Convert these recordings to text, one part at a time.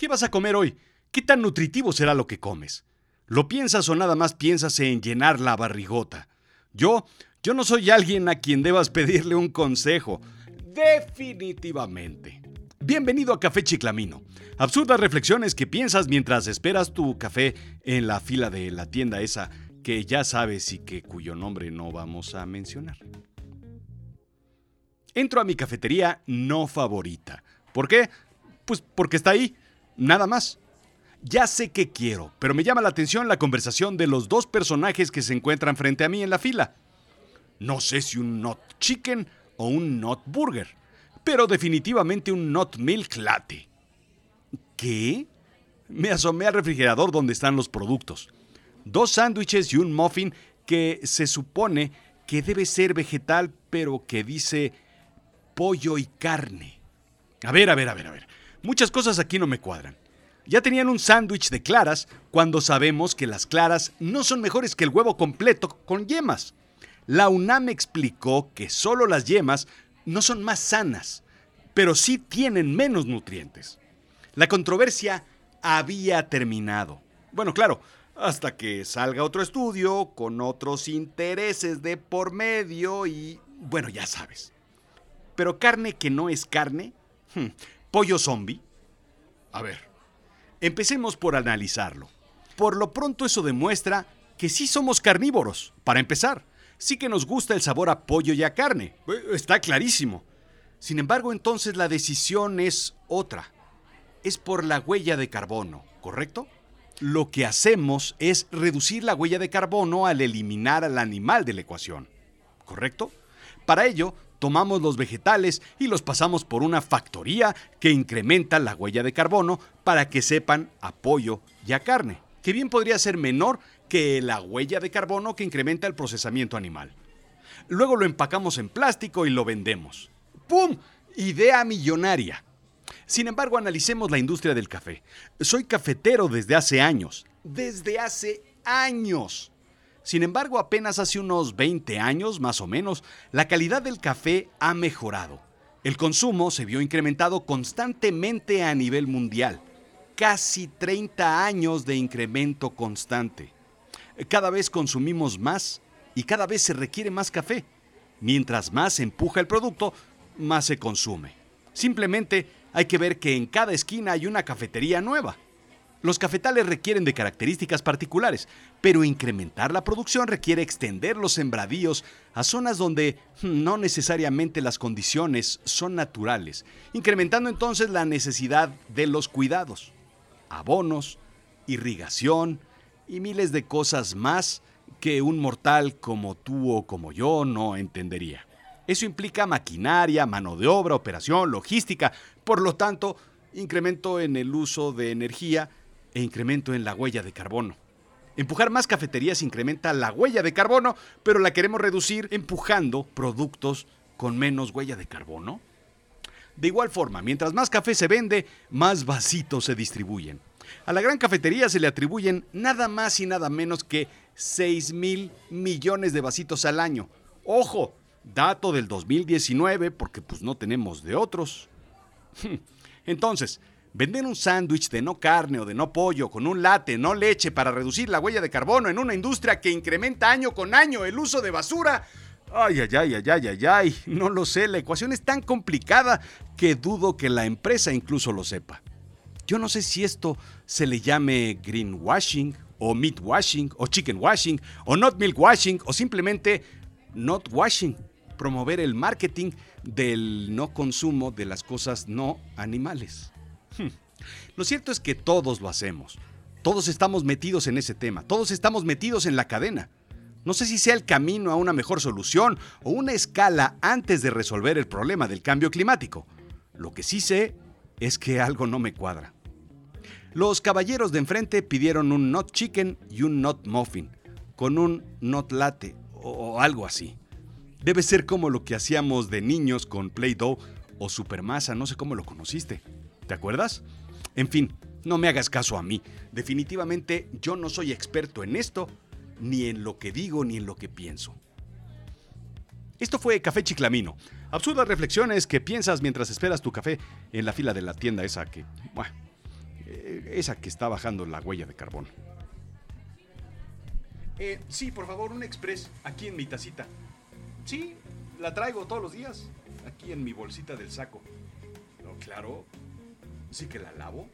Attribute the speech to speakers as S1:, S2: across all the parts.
S1: ¿Qué vas a comer hoy? ¿Qué tan nutritivo será lo que comes? ¿Lo piensas o nada más piensas en llenar la barrigota? Yo, yo no soy alguien a quien debas pedirle un consejo. Definitivamente. Bienvenido a Café Chiclamino. Absurdas reflexiones que piensas mientras esperas tu café en la fila de la tienda esa que ya sabes y que cuyo nombre no vamos a mencionar. Entro a mi cafetería no favorita. ¿Por qué? Pues porque está ahí, nada más. Ya sé qué quiero, pero me llama la atención la conversación de los dos personajes que se encuentran frente a mí en la fila. No sé si un not chicken o un not burger, pero definitivamente un not milk latte. ¿Qué? Me asomé al refrigerador donde están los productos. Dos sándwiches y un muffin que se supone que debe ser vegetal, pero que dice pollo y carne. A ver, a ver, a ver, a ver. Muchas cosas aquí no me cuadran. Ya tenían un sándwich de claras cuando sabemos que las claras no son mejores que el huevo completo con yemas. La UNAM explicó que solo las yemas no son más sanas, pero sí tienen menos nutrientes. La controversia había terminado. Bueno, claro, hasta que salga otro estudio con otros intereses de por medio y, bueno, ya sabes. Pero carne que no es carne, hmm, pollo zombie. A ver, empecemos por analizarlo. Por lo pronto eso demuestra que sí somos carnívoros, para empezar. Sí que nos gusta el sabor a pollo y a carne. Eh, está clarísimo. Sin embargo, entonces la decisión es otra. Es por la huella de carbono, ¿correcto? Lo que hacemos es reducir la huella de carbono al eliminar al animal de la ecuación, ¿correcto? Para ello, tomamos los vegetales y los pasamos por una factoría que incrementa la huella de carbono para que sepan a pollo y a carne, que bien podría ser menor que la huella de carbono que incrementa el procesamiento animal. Luego lo empacamos en plástico y lo vendemos. ¡Pum! Idea millonaria. Sin embargo, analicemos la industria del café. Soy cafetero desde hace años. Desde hace años. Sin embargo, apenas hace unos 20 años, más o menos, la calidad del café ha mejorado. El consumo se vio incrementado constantemente a nivel mundial. Casi 30 años de incremento constante. Cada vez consumimos más y cada vez se requiere más café. Mientras más empuja el producto, más se consume. Simplemente hay que ver que en cada esquina hay una cafetería nueva. Los cafetales requieren de características particulares, pero incrementar la producción requiere extender los sembradíos a zonas donde no necesariamente las condiciones son naturales, incrementando entonces la necesidad de los cuidados, abonos, irrigación y miles de cosas más que un mortal como tú o como yo no entendería. Eso implica maquinaria, mano de obra, operación, logística, por lo tanto, incremento en el uso de energía e incremento en la huella de carbono. Empujar más cafeterías incrementa la huella de carbono, pero la queremos reducir empujando productos con menos huella de carbono. De igual forma, mientras más café se vende, más vasitos se distribuyen. A la gran cafetería se le atribuyen nada más y nada menos que 6 mil millones de vasitos al año. Ojo, dato del 2019 porque pues no tenemos de otros. Entonces, Vender un sándwich de no carne o de no pollo con un latte, no leche para reducir la huella de carbono en una industria que incrementa año con año el uso de basura. Ay, ay, ay, ay, ay, ay, ay, no lo sé, la ecuación es tan complicada que dudo que la empresa incluso lo sepa. Yo no sé si esto se le llame greenwashing o meat washing o chicken washing o not milk washing o simplemente not washing, promover el marketing del no consumo de las cosas no animales. Hmm. Lo cierto es que todos lo hacemos. Todos estamos metidos en ese tema. Todos estamos metidos en la cadena. No sé si sea el camino a una mejor solución o una escala antes de resolver el problema del cambio climático. Lo que sí sé es que algo no me cuadra. Los caballeros de enfrente pidieron un not chicken y un not muffin, con un not latte o algo así. Debe ser como lo que hacíamos de niños con Play-Doh o Supermasa, no sé cómo lo conociste. ¿Te acuerdas? En fin, no me hagas caso a mí. Definitivamente yo no soy experto en esto, ni en lo que digo, ni en lo que pienso. Esto fue Café Chiclamino. Absurdas reflexiones que piensas mientras esperas tu café en la fila de la tienda esa que... Eh, esa que está bajando la huella de carbón. Eh, sí, por favor, un express aquí en mi tacita. Sí, la traigo todos los días. Aquí en mi bolsita del saco. Claro. Sí que la lavo.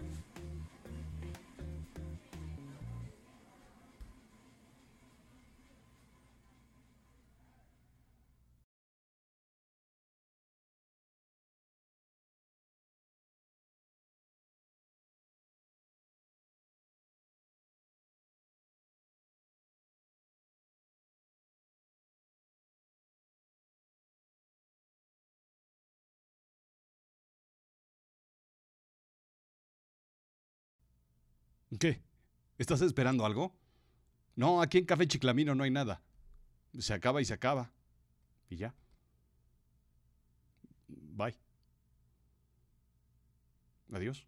S1: ¿Qué? ¿Estás esperando algo? No, aquí en Café Chiclamino no hay nada. Se acaba y se acaba. Y ya. Bye. Adiós.